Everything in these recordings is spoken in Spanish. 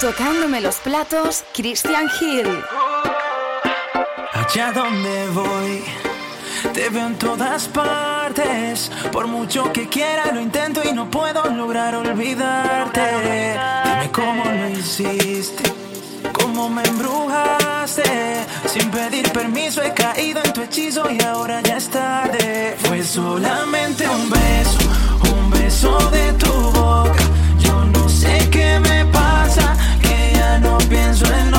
Tocándome los platos, Christian Hill. Allá donde voy, te veo en todas partes. Por mucho que quiera, lo intento y no puedo lograr olvidarte. Dime cómo lo hiciste, cómo me embrujaste. Sin pedir permiso, he caído en tu hechizo y ahora ya es tarde. Fue solamente un beso, un beso de tu boca. Yo no sé qué me pasó pienso en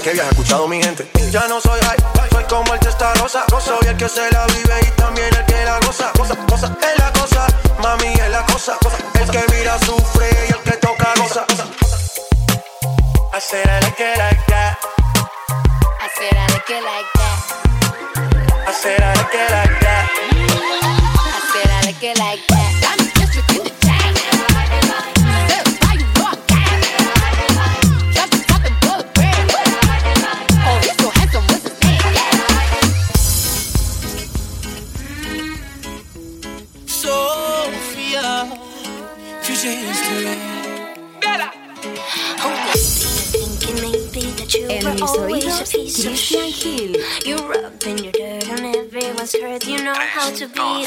que habías escuchado, mi gente. Ya no soy high, soy como el testa rosa. Soy el que se la vive y también el que la goza. Cosa, cosa, es la cosa, mami, es la cosa. cosa el que mira sufre y el que toca goza. I said I like it like that. I said I like it like that. I said I like it that. I said I like that. in mis oídos, Christian Hill. You're up and you're dirt and everyone's hurt, you know Tres, how to be.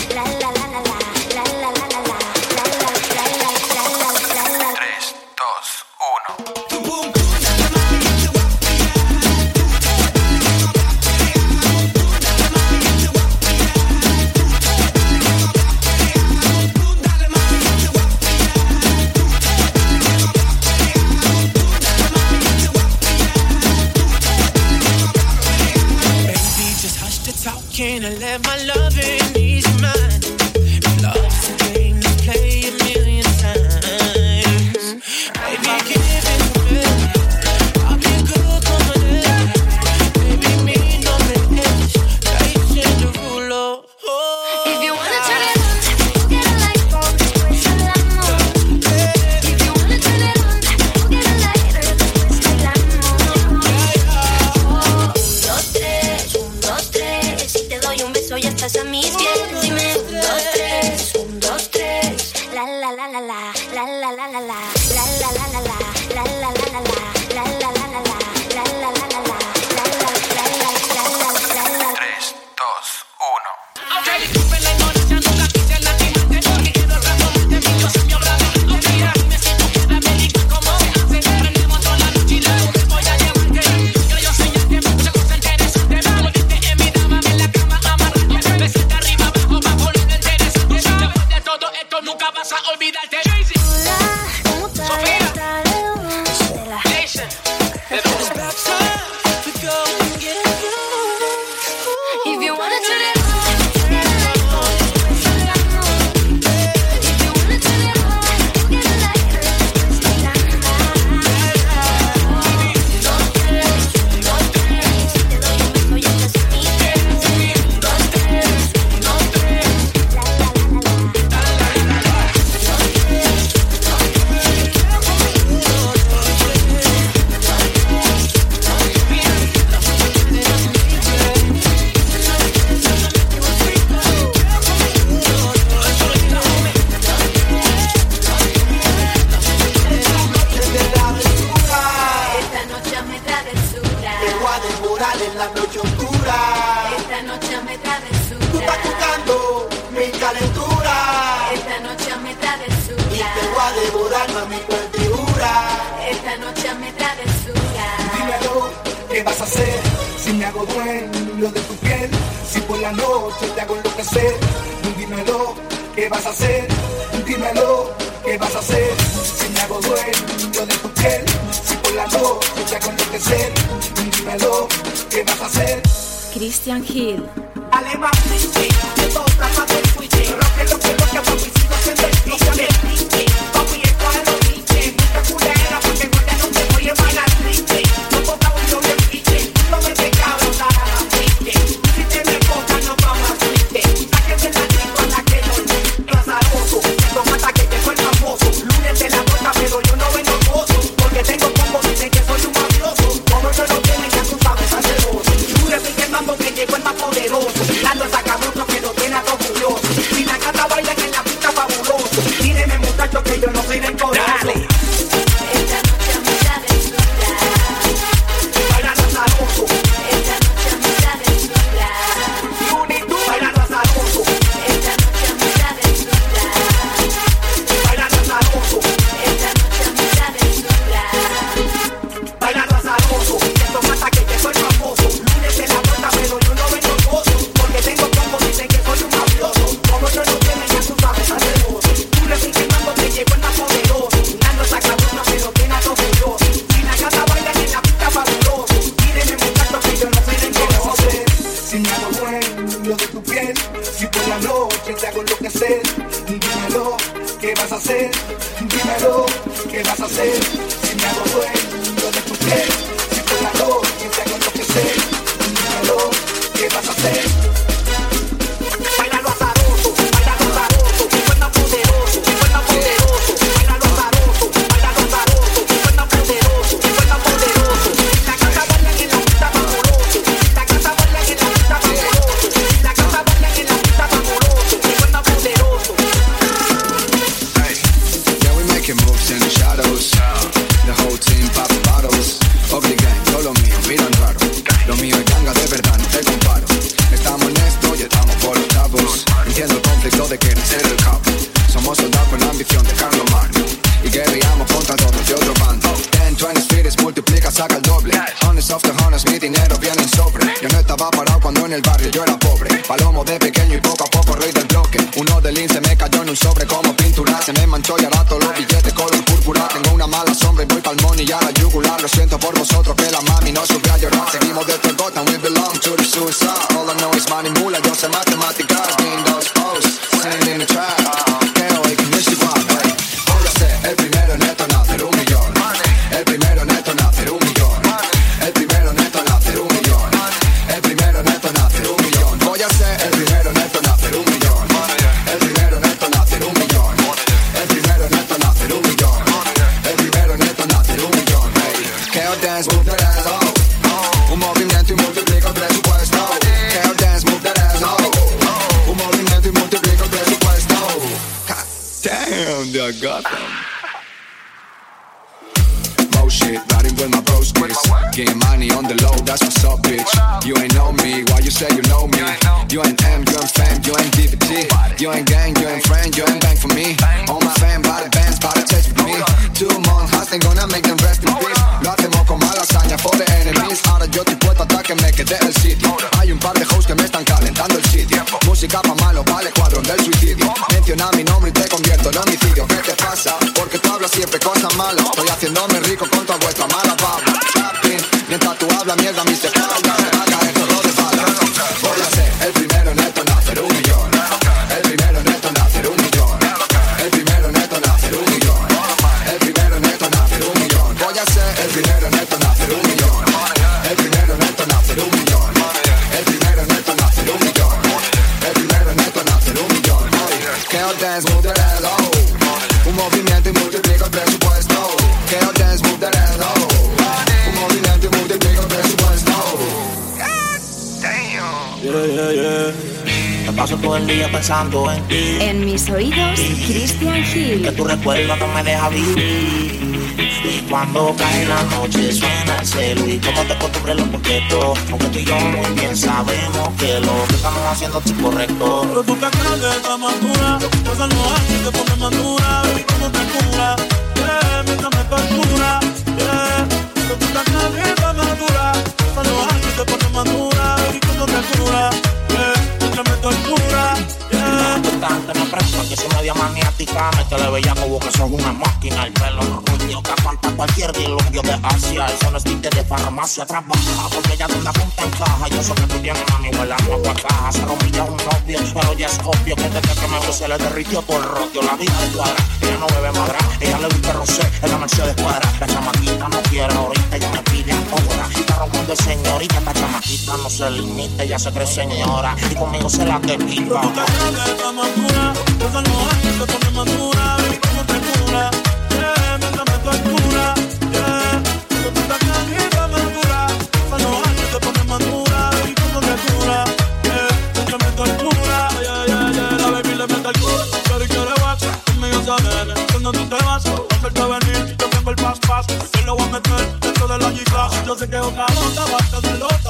Damn, they got them. Getting money on the low, that's what's up, bitch. You ain't know me, why you say you know me? You ain't M, you ain't fam, you ain't DPT. You ain't gang, you ain't friend, you ain't bang for me. All my fam, by the bands, by the taste with me. Two months, hustling, gonna make them rest in peace. Lo hacemos con mala hazaña for the enemies. Ahora yo estoy puesto hasta que me quede el sitio. Hay un par de hoes que me están calentando el sitio. Música pa' malo, vale cuadrón del suicidio. Menciona mi nombre y te convierto en homicidio. ¿Qué te pasa? Porque tú hablas siempre cosas malas. Estoy haciéndome rico con toda vuestra mala baba. Mientras tú hablas mierda, mi espalda me va Yeah, yeah, yeah. Me paso todo el día pensando en ti. En mis oídos, Christian Que Hill. tu recuerdo no me deja vivir. Y cuando cae la noche suena el celu y como te acostumbres lo coqueto. Aunque tú y yo muy bien sabemos que lo que estamos haciendo es correcto. Pero tú te crees que estás más dura Pasan los años y te pones más dura Baby, cómo te cura Yeah, mientras me tortura Yeah Pero tú te crees que estás más dura Pasan los años y te pones más dura Baby, Importante, me preguntan que soy media maniática. Me te le veía como que sos una máquina. El pelo rubio que aguanta cualquier diluvio de Asia. Eso no es tinte de farmacia, trabaja. Porque ya donde apunta encaja. Yo sé que tú tienes mami, a agua caja. Se rompió un novio, pero ya es obvio que desde que me se le derritió todo el. La vida de cuadra, ella no bebe madra. Ella le gusta rosé en la Mercedes cuadra. La chamaquita no quiere ahorita, ella me pide ahora. Está rompiendo el señorita, esta chamaquita no se limita, ella se cree señora. Y conmigo se la. Tú que estás más dura Pasan los y te cura Yeah, mientras me tú te crees que estás más dura Pasan los años y te pones más dura Baby, cómo te cura mientras me Yeah, La le quiere wax Conmigo Cuando tú te vas venir Yo tengo el pas pas Yo lo voy a meter Dentro de la Yo sé que otra Va a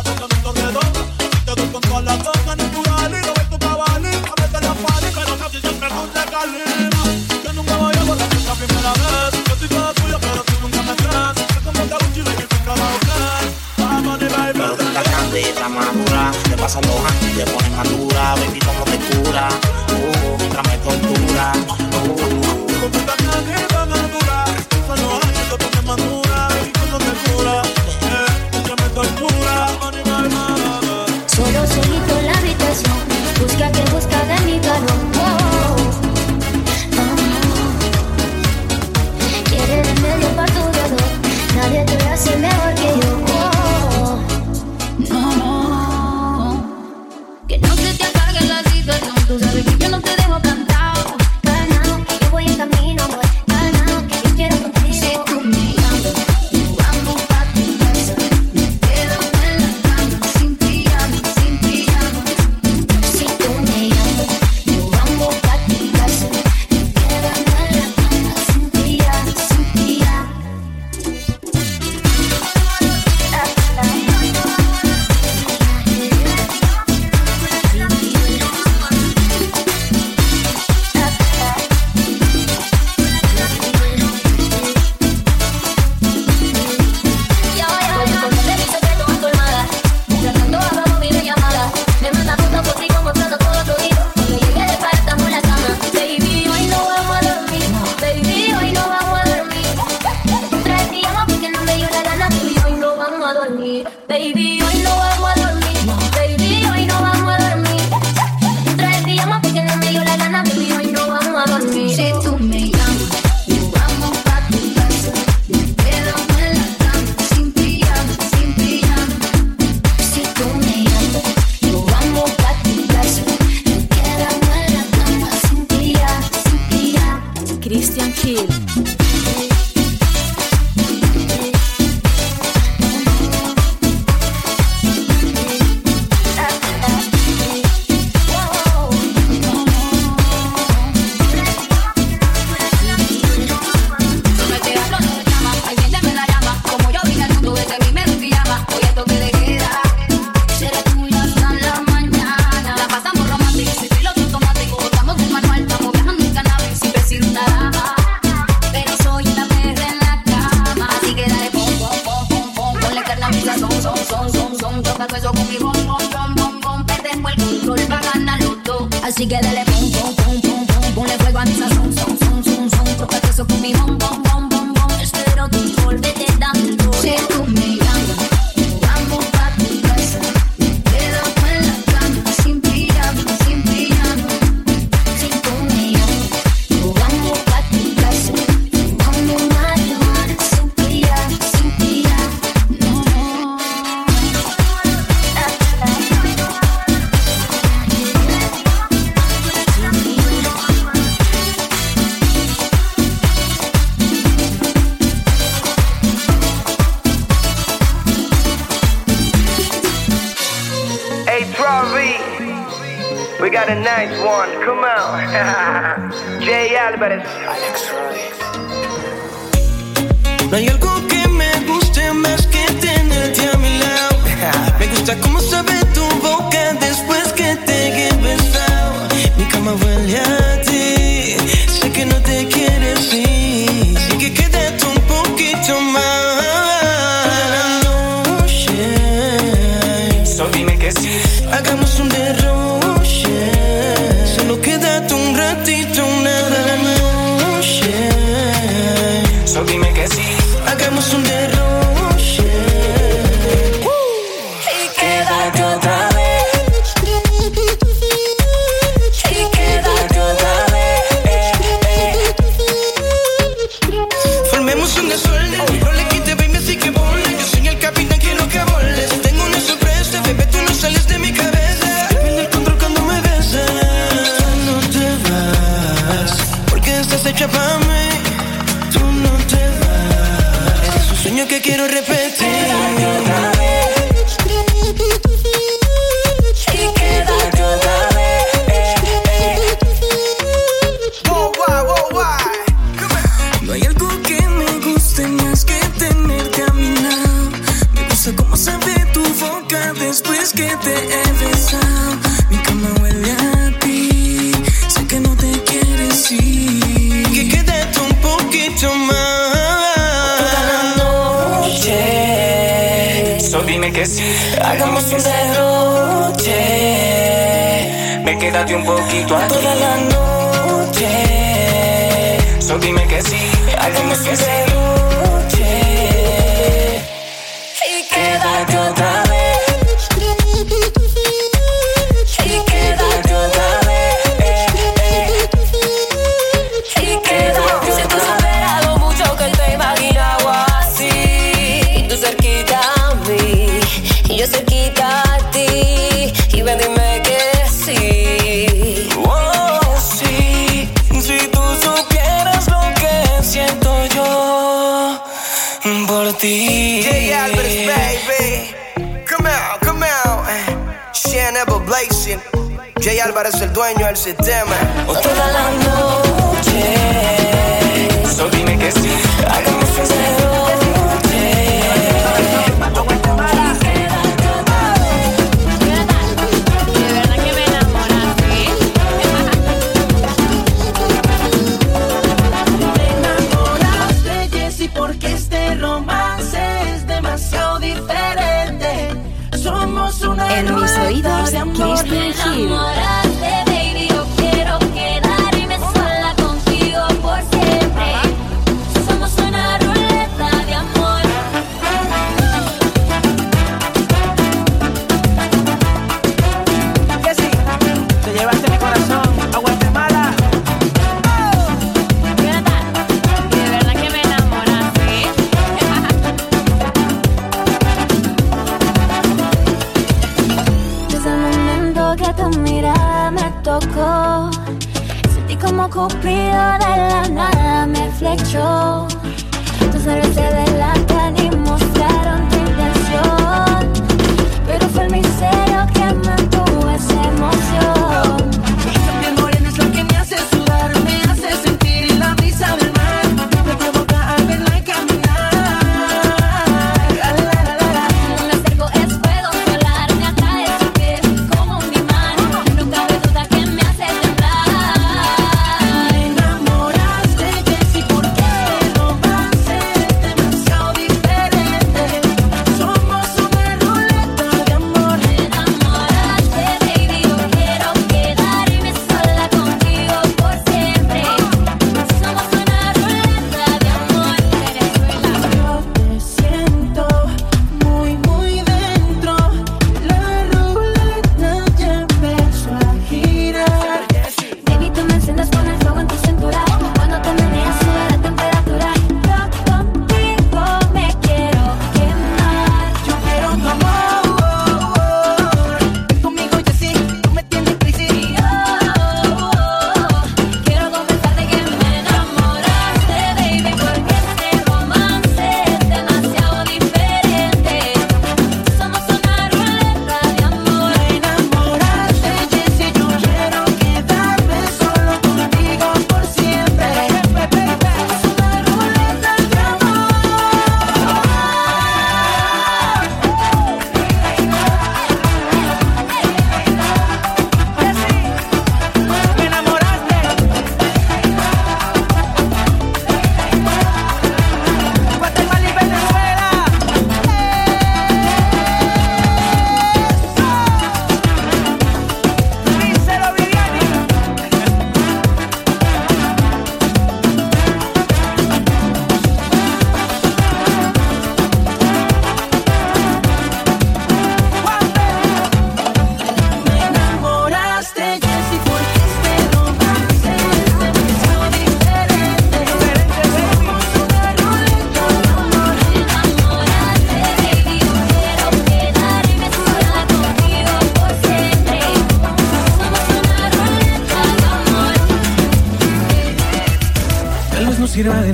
a nice one. Come on. Jay Álvarez. Alex No hay algo que me guste más que tenerte a mi lado. Me gusta cómo sabe tu boca de que quédate un poquito aquí. Toda la noche, solo dime que sí, hágame que sí. Álvarez, el dueño del sistema.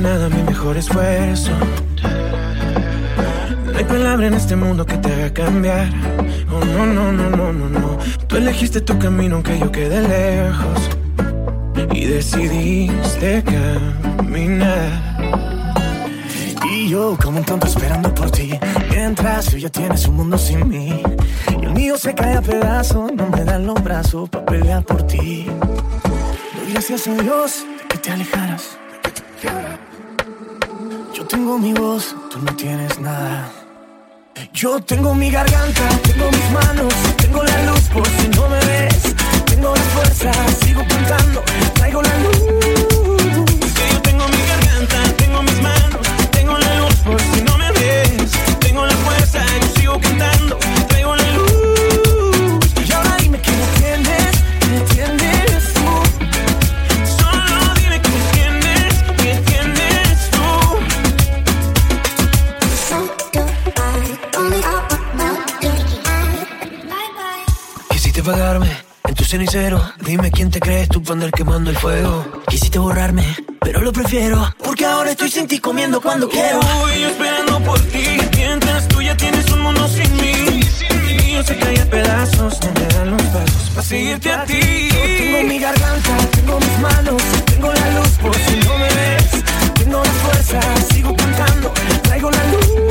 Nada mi mejor esfuerzo. No hay palabra en este mundo que te haga cambiar. Oh, no, no, no, no, no, no. Tú elegiste tu camino aunque yo quede lejos. Y decidiste caminar. Y yo como un tonto esperando por ti. Mientras tú ya tienes un mundo sin mí. Y el mío se cae a pedazos. No me dan los brazos para pelear por ti. Doy gracias a Dios de que te alejaras. Tengo mi voz, tú no tienes nada. Yo tengo mi garganta, tengo mis manos, tengo la luz por si no me ves. Tengo la fuerza, sigo cantando, traigo la luz. Cenicero. Dime quién te crees tú para andar quemando el fuego. Quisiste borrarme, pero lo prefiero. Porque ahora estoy sin ti comiendo cuando quiero. Uy, yo esperando por ti. Mientras tú ya tienes un mundo sin mí. Y yo sé que hay pedazos, no me dan los pasos para seguirte a ti. Yo tengo mi garganta, tengo mis manos, tengo la luz por si no me ves. Tengo la fuerza, sigo cantando, traigo la luz.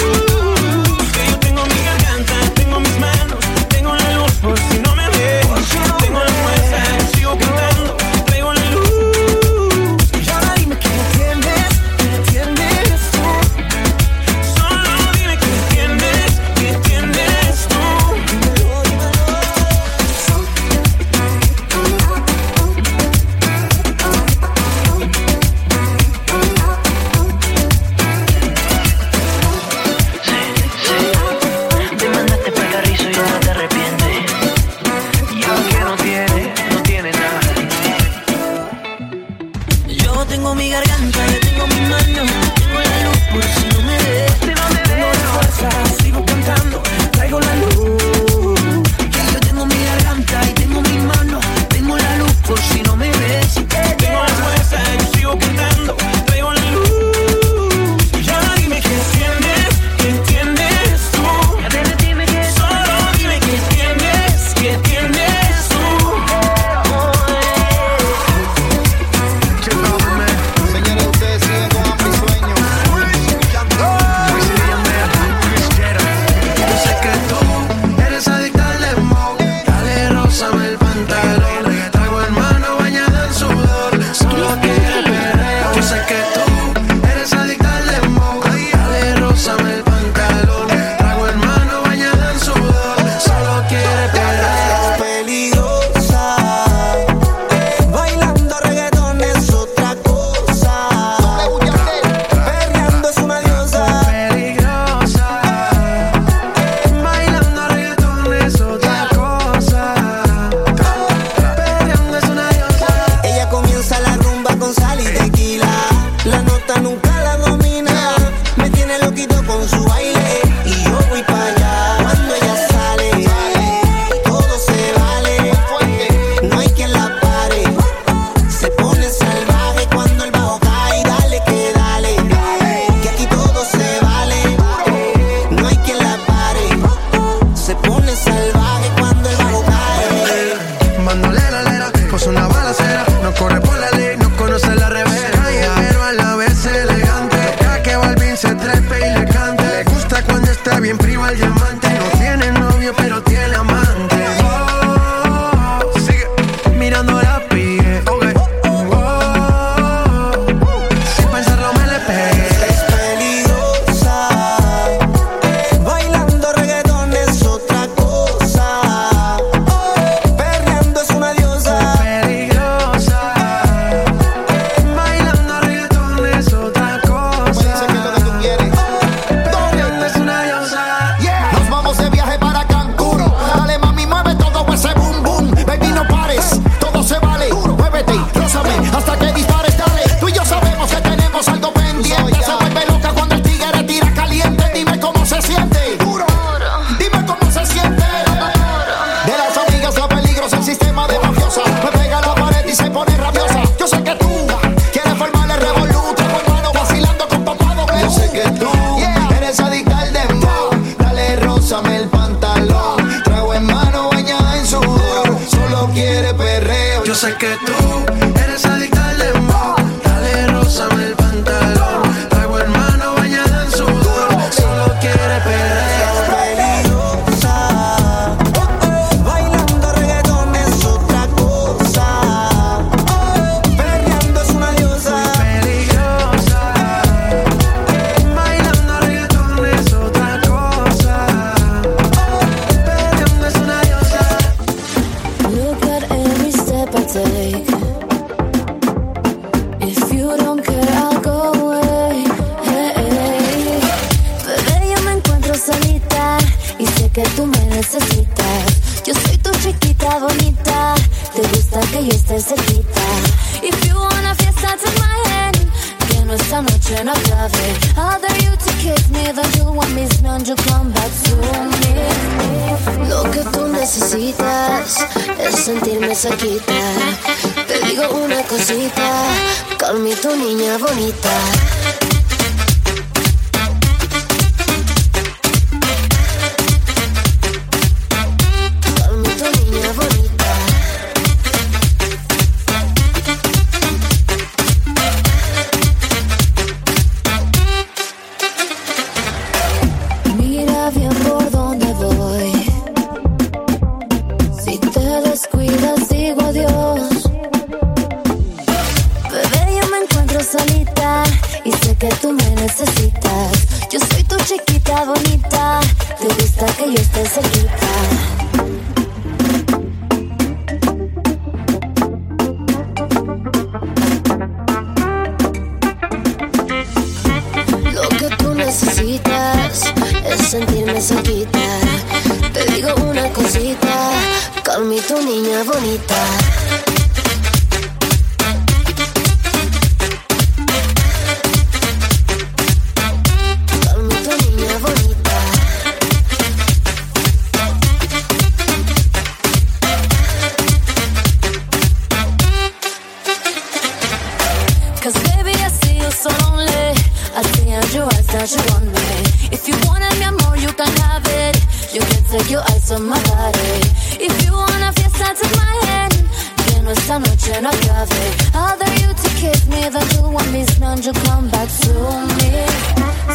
Esta noche no acabe. I'll dare you to kiss me, then you want me, none, you come back to me.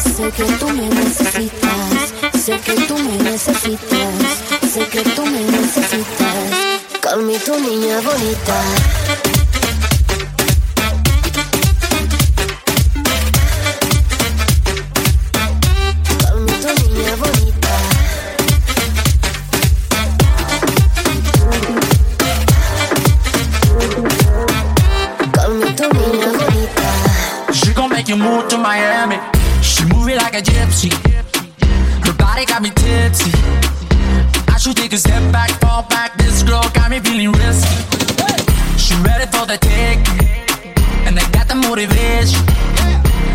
Sé que tú me necesitas. Sé que tú me necesitas. Sé que tú me necesitas. Calmi tu niña bonita. Like a gypsy. Her body got me tipsy. I should take a step back, fall back. This girl got me feeling risky. She ready for the take, and I got the motivation.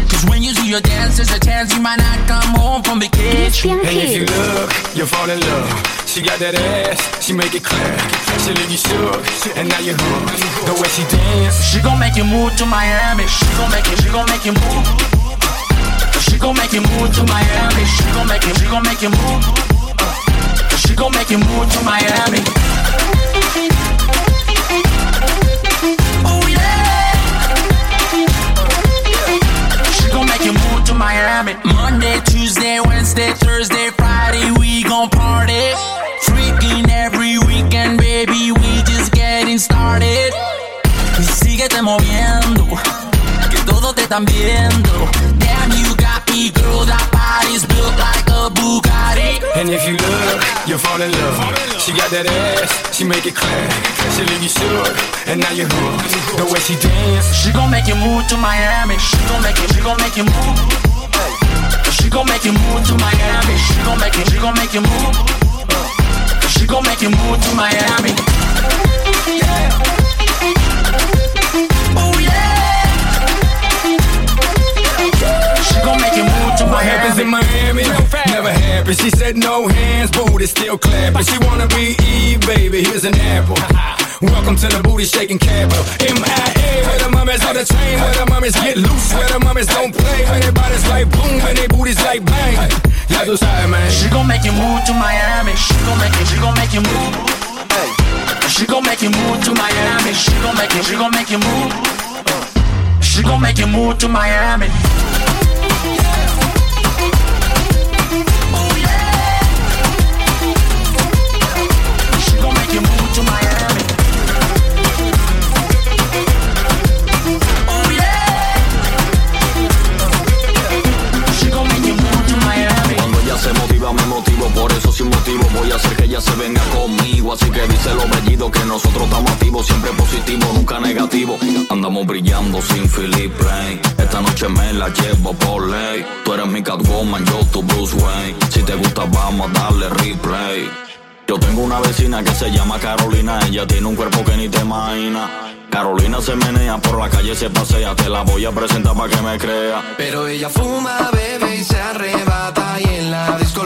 Cause when you do your dance, there's a chance you might not come home from the vacation. And if you look, you'll fall in love. She got that ass, she make it clear. She leave you shook, and now you're hooked. The way she dance, She gon' make you move to Miami. She gon' make you, she gon' make you move. She gon' make you move to Miami. She gon' make you, she gon' make you move. Uh, she gon' make you move to Miami. Oh yeah. She gon' make you move to Miami. Monday, Tuesday, Wednesday, Thursday, Friday, we gon' party. Freaking every weekend, baby, we just getting started. Y síguete moviendo, que todos te están viendo. Damn, you me, girl, that body's built like a Bugatti. and if you look, you'll fall in love. She got that ass, she make it clear. She leave you shook, and now you're hooked. The way she dance, She gon' make you move to Miami. She gon' make you, she gon' make you move. She gon' make you move to Miami. She gon' make you, she gon' make you move. She gon' make you move to Miami. She said no hands, booty still clapping. She wanna be Eve, baby. Here's an apple. Welcome to the booty shaking capital. MIA, where the mummies on the train, where the mummies get loose, where the mummies don't play, where their bodies like boom and their booties like bang. Yeah, tú sabes, man. She gon' make you move to Miami. She gon' make you, she gon' make you move. She gon' make you move to Miami. She gon' make you, she gon' make you move. She gon' make you move to Miami. Por eso sin motivo voy a hacer que ella se venga conmigo. Así que dice lo bellido que nosotros estamos activos, siempre positivo, nunca negativo. Andamos brillando sin Philip Rain. Esta noche me la llevo por ley. Tú eres mi Catwoman, yo tu Bruce Wayne. Si te gusta vamos a darle replay. Yo tengo una vecina que se llama Carolina, ella tiene un cuerpo que ni te imaginas. Carolina se menea por la calle, se pasea, te la voy a presentar para que me crea. Pero ella fuma, bebe y se arrebata y en la disco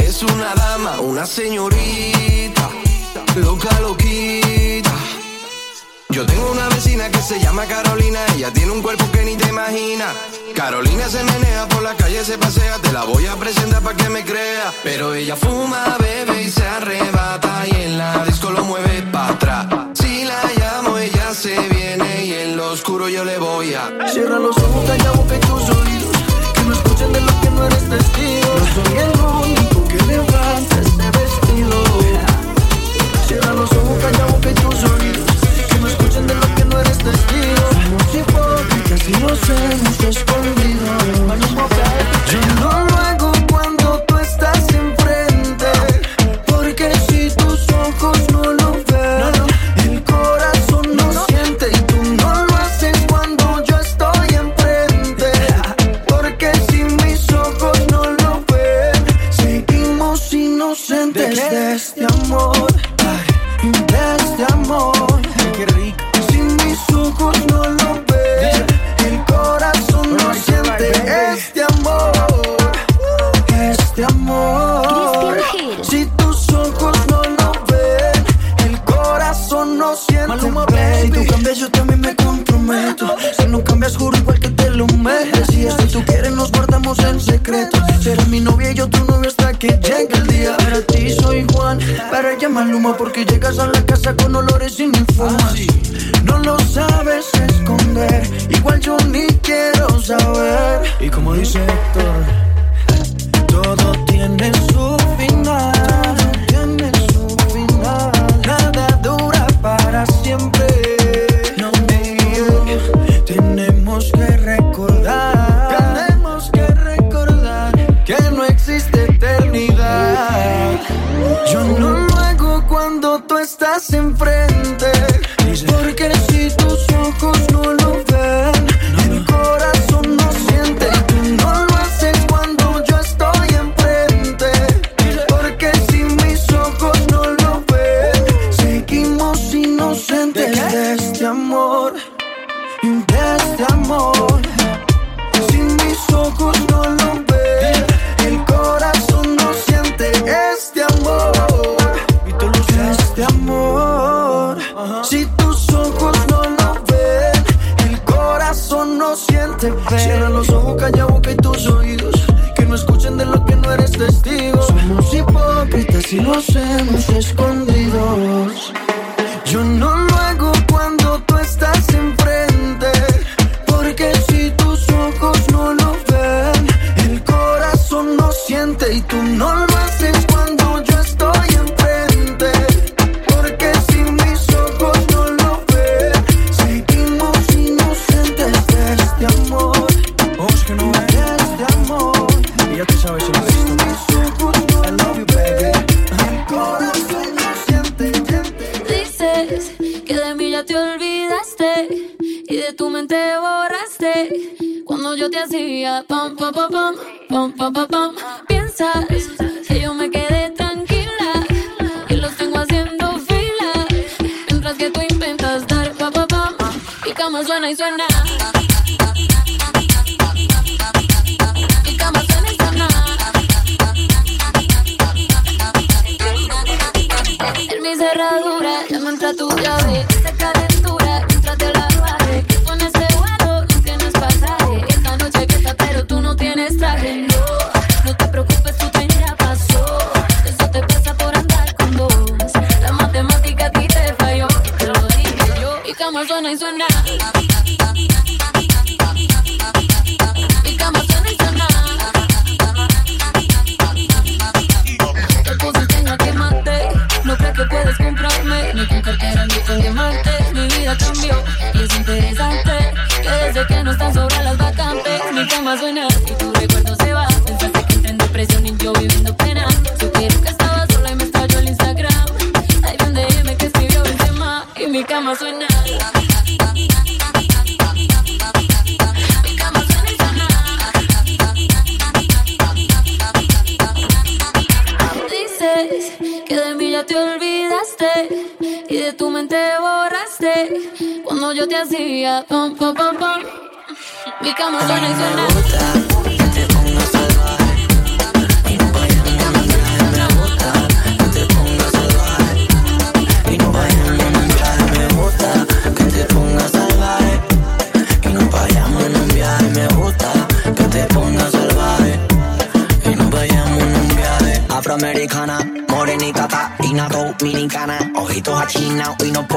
es una dama, una señorita, loca, loquita. Yo tengo una vecina que se llama Carolina, ella tiene un cuerpo que ni te imaginas. Carolina se menea por la calle, se pasea, te la voy a presentar para que me crea. Pero ella fuma, bebe y se arrebata y en la disco lo mueve para atrás. Si la llamo, ella se viene y en lo oscuro yo le voy a... Cierra los ojos, calla boca que yo soy, que no escuchen de lo que no eres testigo. No soy el único que levanta este vestido. Cierra los ojos, calla boca y tus oídos. Que no escuchen de lo que no eres testigo. Somos hipócritas y nos hemos escondido. Yo no lo hago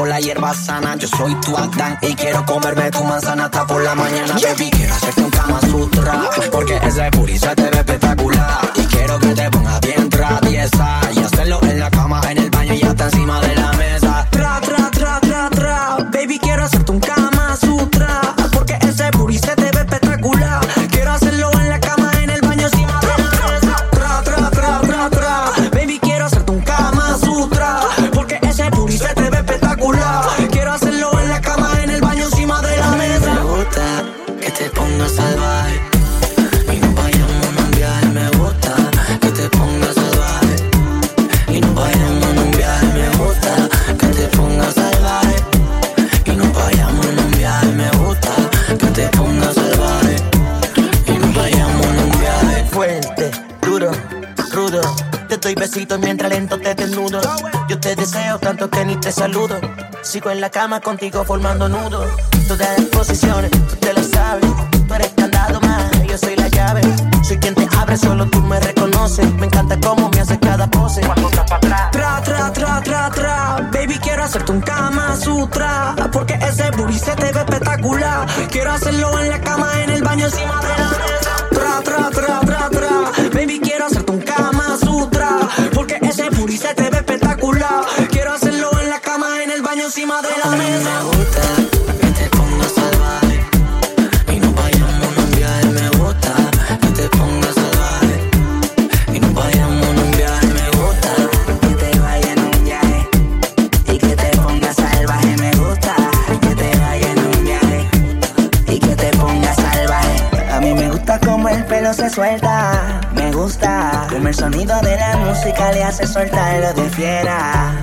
la hierba sana. Yo soy tu Adán y quiero comerme tu manzana hasta por la mañana, baby. Quiero hacerte un Kama Sutra, porque ese puri se te ve Mientras lento te desnudo. Yo te deseo tanto que ni te saludo. Sigo en la cama contigo formando nudos. Todas las posiciones, tú te lo sabes. Tú eres candado más, yo soy la llave. Soy quien te abre, solo tú me reconoces. Me encanta cómo me haces cada pose. Tra, tra, tra, tra, tra. Baby, quiero hacerte un Kama Sutra. Porque ese booty se te ve espectacular. Quiero hacerlo en la cama, en el baño, encima de la soltar lo de fiera.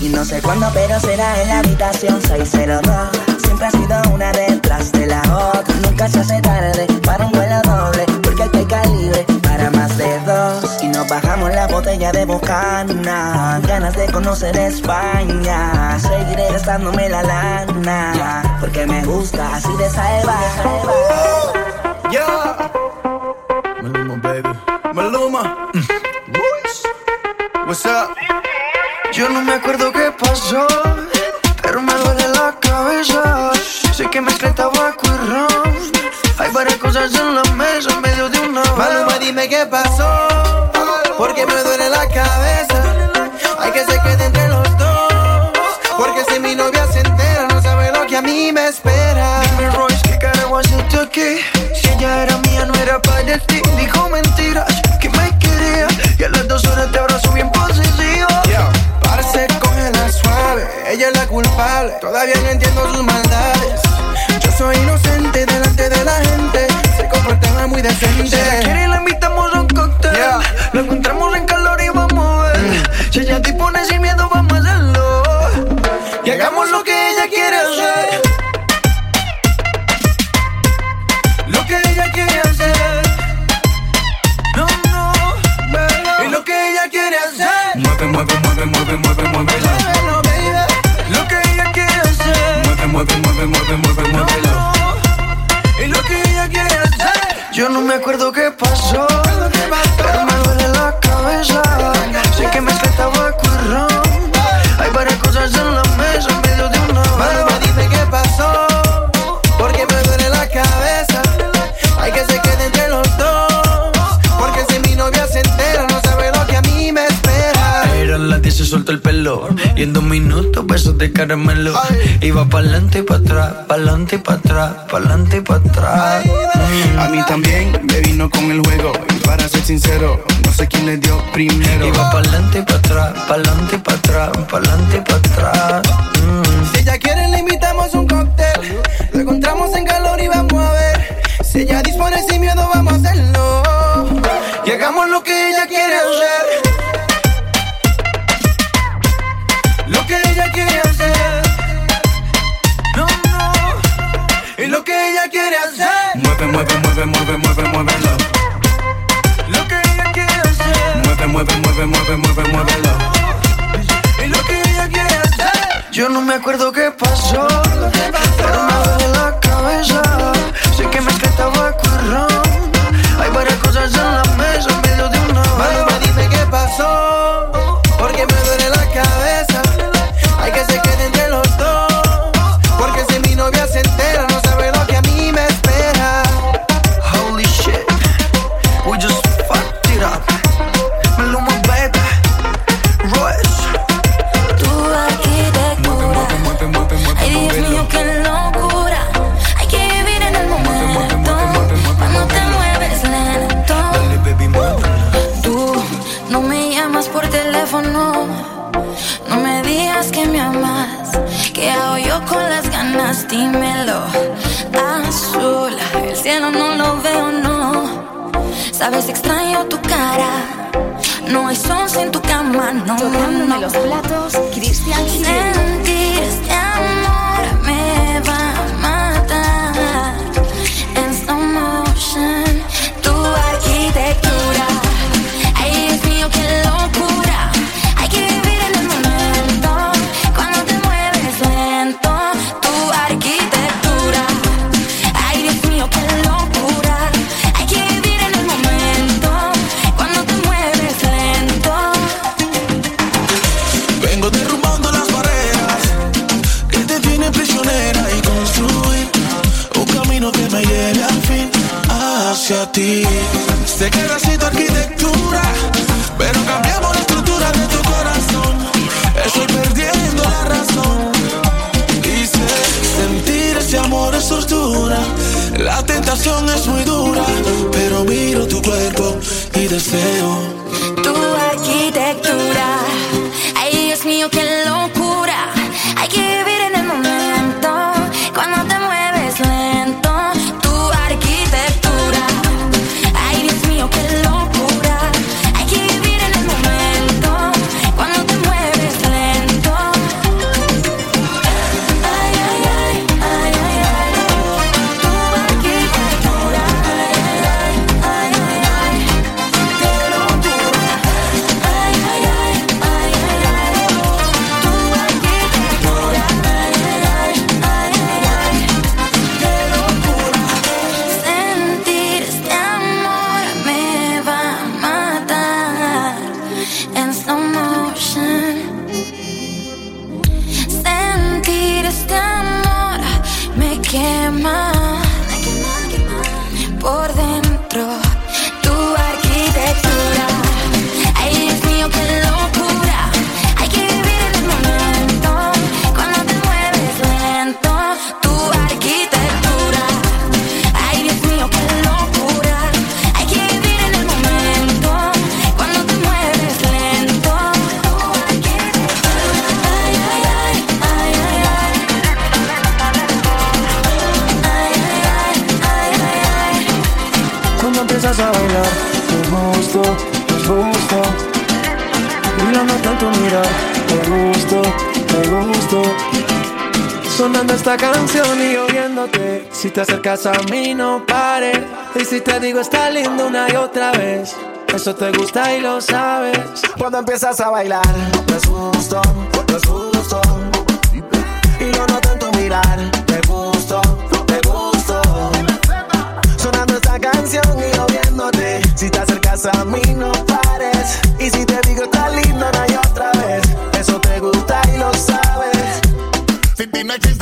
Y no sé cuándo, pero será en la habitación 602. Siempre ha sido una detrás de la otra. Nunca se hace tarde para un vuelo doble. Porque hay calibre para más de dos. Y nos bajamos la botella de bocana. Ganas de conocer España. Seguiré gastándome la lana. Porque me gusta así de salvaje. Yeah. Yo no me acuerdo qué pasó, pero me duele la cabeza. Sé que mezclé tabaco y ron. Hay varias cosas en la mesa en medio de una. Maluma, dime qué pasó. Porque me duele la cabeza. Hay que se quede entre los dos. Porque si mi novia se entera, no sabe lo que a mí me espera. Dime, Royce, ¿qué carajo haces tú aquí? Si ella era mía, no era para ti. Dijo mentiras, que me quería. Y a las dos horas te abrazo bien posesivo. Parce, cógela suave, ella es la culpable. Todavía no entiendo sus maldades. Yo soy inocente delante de la gente. Se comportaba muy decente. Si ella quiere, la invitamos a un cóctel. Lo encontramos en calor y vamos a ver. Si ella dispone sin miedo, vamos a hacerlo. Y hagamos lo que ella quiere hacer. Mueve, mueve, mueve, muévelo. Muévelo, baby. Lo que ella quiere hacer. Mueve, mueve, mueve, mueve, mueve, muévelo. Y lo que ella quiere hacer. Yo no me acuerdo qué pasó, Y en dos minutos besos de caramelo Iba pa'lante y pa' atrás, pa'lante y pa' atrás, pa'lante y pa' atrás A mí también me vino con el juego. Y para ser sincero, no sé quién le dio primero. Iba pa'lante y pa' atrás, pa'lante y pa' atrás, pa'lante y pa' atrás Si ella quiere, le invitamos un cóctel. Lo encontramos en calor y vamos a ver. Si ella dispone sin miedo, vamos a hacerlo. Y hagamos lo que ella quiere hacer. Mueve, mueve, mueve, muévelo. Lo que ella quiere hacer. Mueve, mueve, mueve, mueve, mueve, muévelo. Y lo que ella quiere hacer. Yo no me acuerdo qué pasó, pero me duele la cabeza. Sé que tabaco y ron. Hay varias cosas en la deseo. Si acercas a mí, no pares. Y si te digo está lindo una y otra vez, eso te gusta y lo sabes. Cuando empiezas a bailar, te gusto, te gusto. Y lo noto en tu mirar, te gusto, te gusto. Sonando esta canción y yo viéndote. Si te acercas a mí, no pares. Y si te digo está lindo una y otra vez, eso te gusta y lo sabes. Sin ti no existe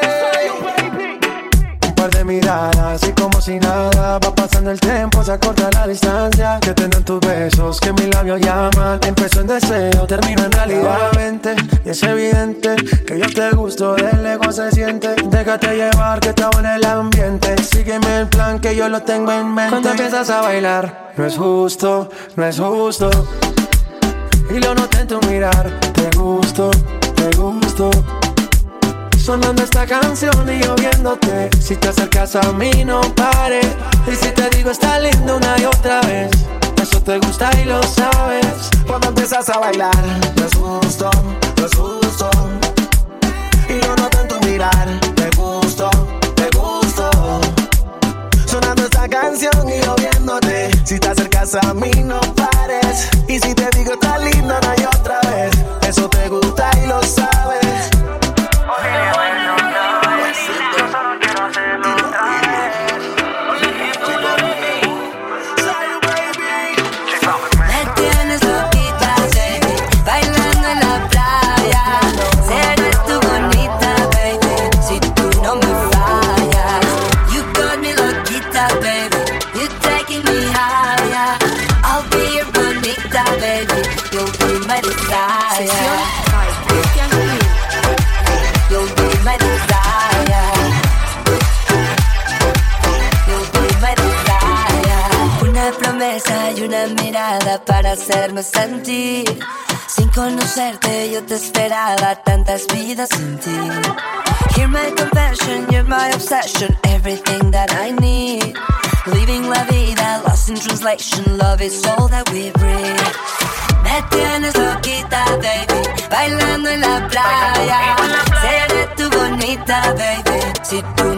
Par de miradas y como si nada va pasando el tiempo, se acorta la distancia que tienen tus besos, que mis labios llaman. Empezó en deseo, termina en realidad. Vente, y es evidente que yo te gusto, de lejos se siente. Déjate llevar que está en el ambiente. Sígueme el plan que yo lo tengo en mente. Cuando empiezas a bailar, no es justo, no es justo. Y lo noté en tu mirar, te gusto, te gusto. Sonando esta canción y yo viéndote. Si te acercas a mí no pares Y si te digo está lindo una y otra vez. Eso te gusta y lo sabes. Cuando empiezas a bailar Me asusto, me asusto. Y yo no love is all that we breathe. Me tienes loquita, baby, bailando en la playa. Seré tu bonita, baby, si tú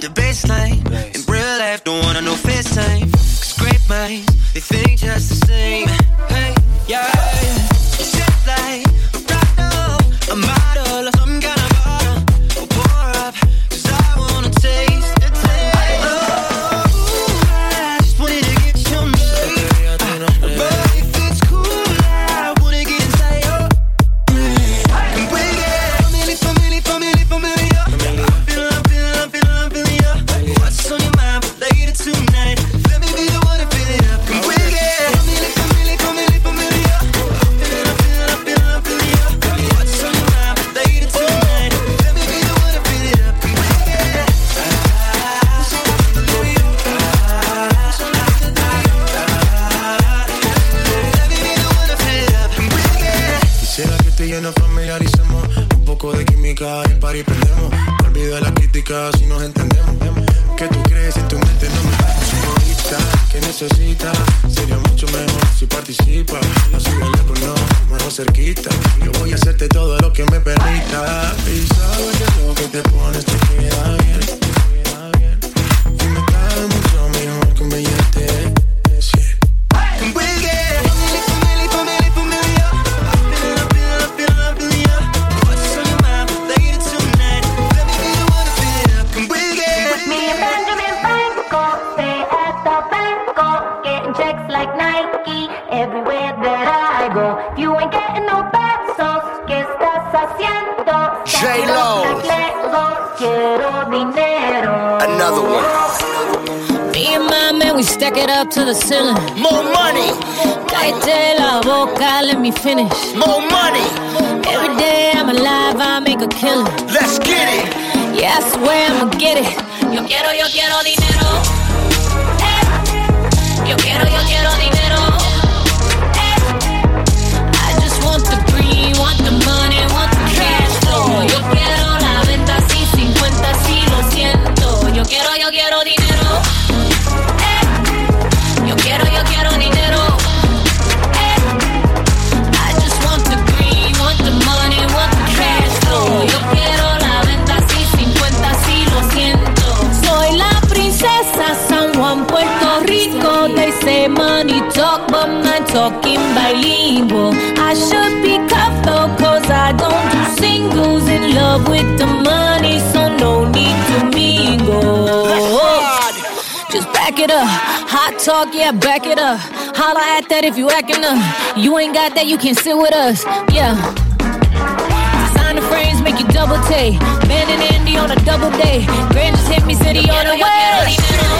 the baseline. In real life, don't wanna no FaceTime. Cause great minds, they think just the same. Talking bilingual. I should be though, cause I don't do singles. In love with the money, so no need to mingle. Just back it up. Hot talk, yeah, back it up. Holla at that if you acting up. You ain't got that, you can sit with us. Yeah. Designer frames make you double take. Man and Andy on a double day. Grand just hit me, city on the way.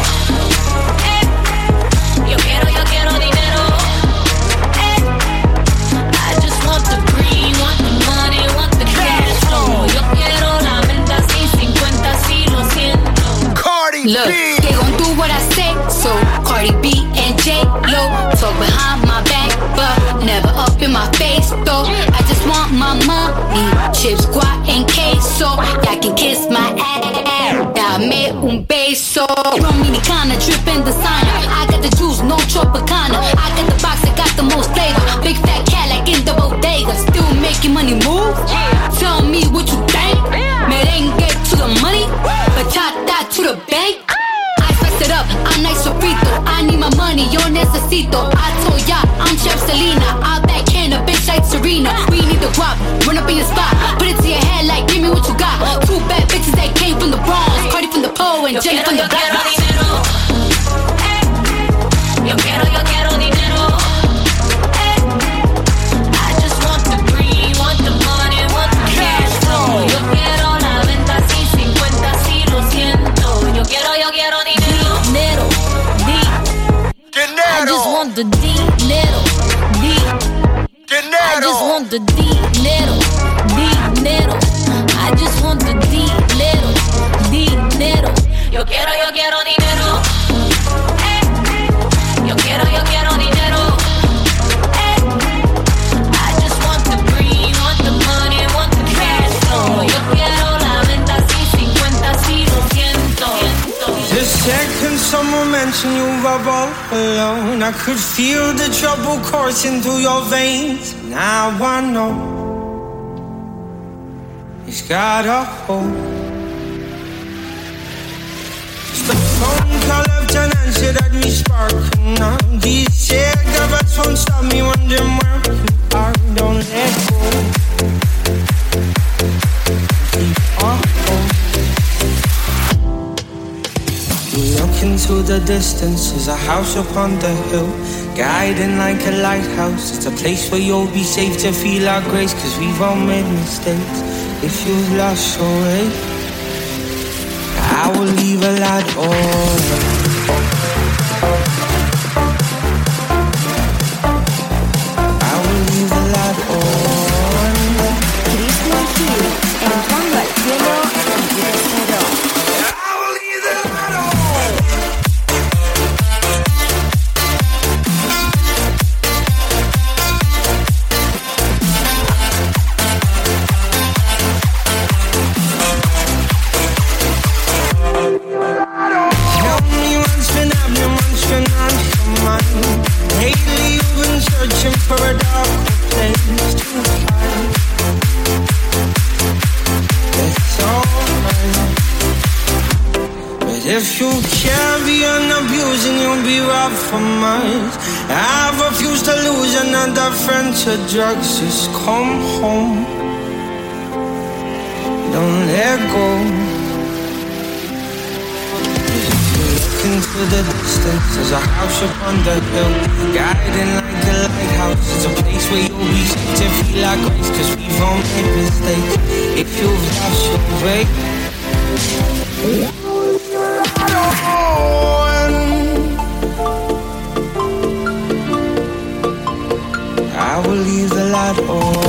Look, they gon' do what I say. So Cardi B and J Lo talk behind my back, but never up in my face though. I just want my money, chips, guac and queso. Y'all can kiss my ass, dame un beso. Dominicana dripping designer. I got the juice, no Tropicana. Necesito. I told ya, I'm Chef Selena. I backhand a bitch like Serena. We need the guap, run up in your spot. Put it to your head like, give me what you got. Two bad bitches that came from the Bronx. Cardi from the pole and Jenny from the block. want the D little. D. I just want the D little. Mentioned you were all alone, I could feel the trouble coursing through your veins. Now I know it's got a hold. A phone call left unanswered had me sparking now. These cigarettes won't stop me wondering where are. Don't let go. Keep on into the distance, is a house upon the hill, guiding like a lighthouse. It's a place where you'll be safe to feel our grace, cause we've all made mistakes. If you've lost your way, I will leave a light on. Robbed for miles. I refuse to lose another friend to drugs. Just come home. Don't let go. Look into the distance, there's a house up on the hill Guiding like a lighthouse, it's a place where you'll be safe to feel like grace Cause we've all made mistakes, if you've lost your way I will leave the light on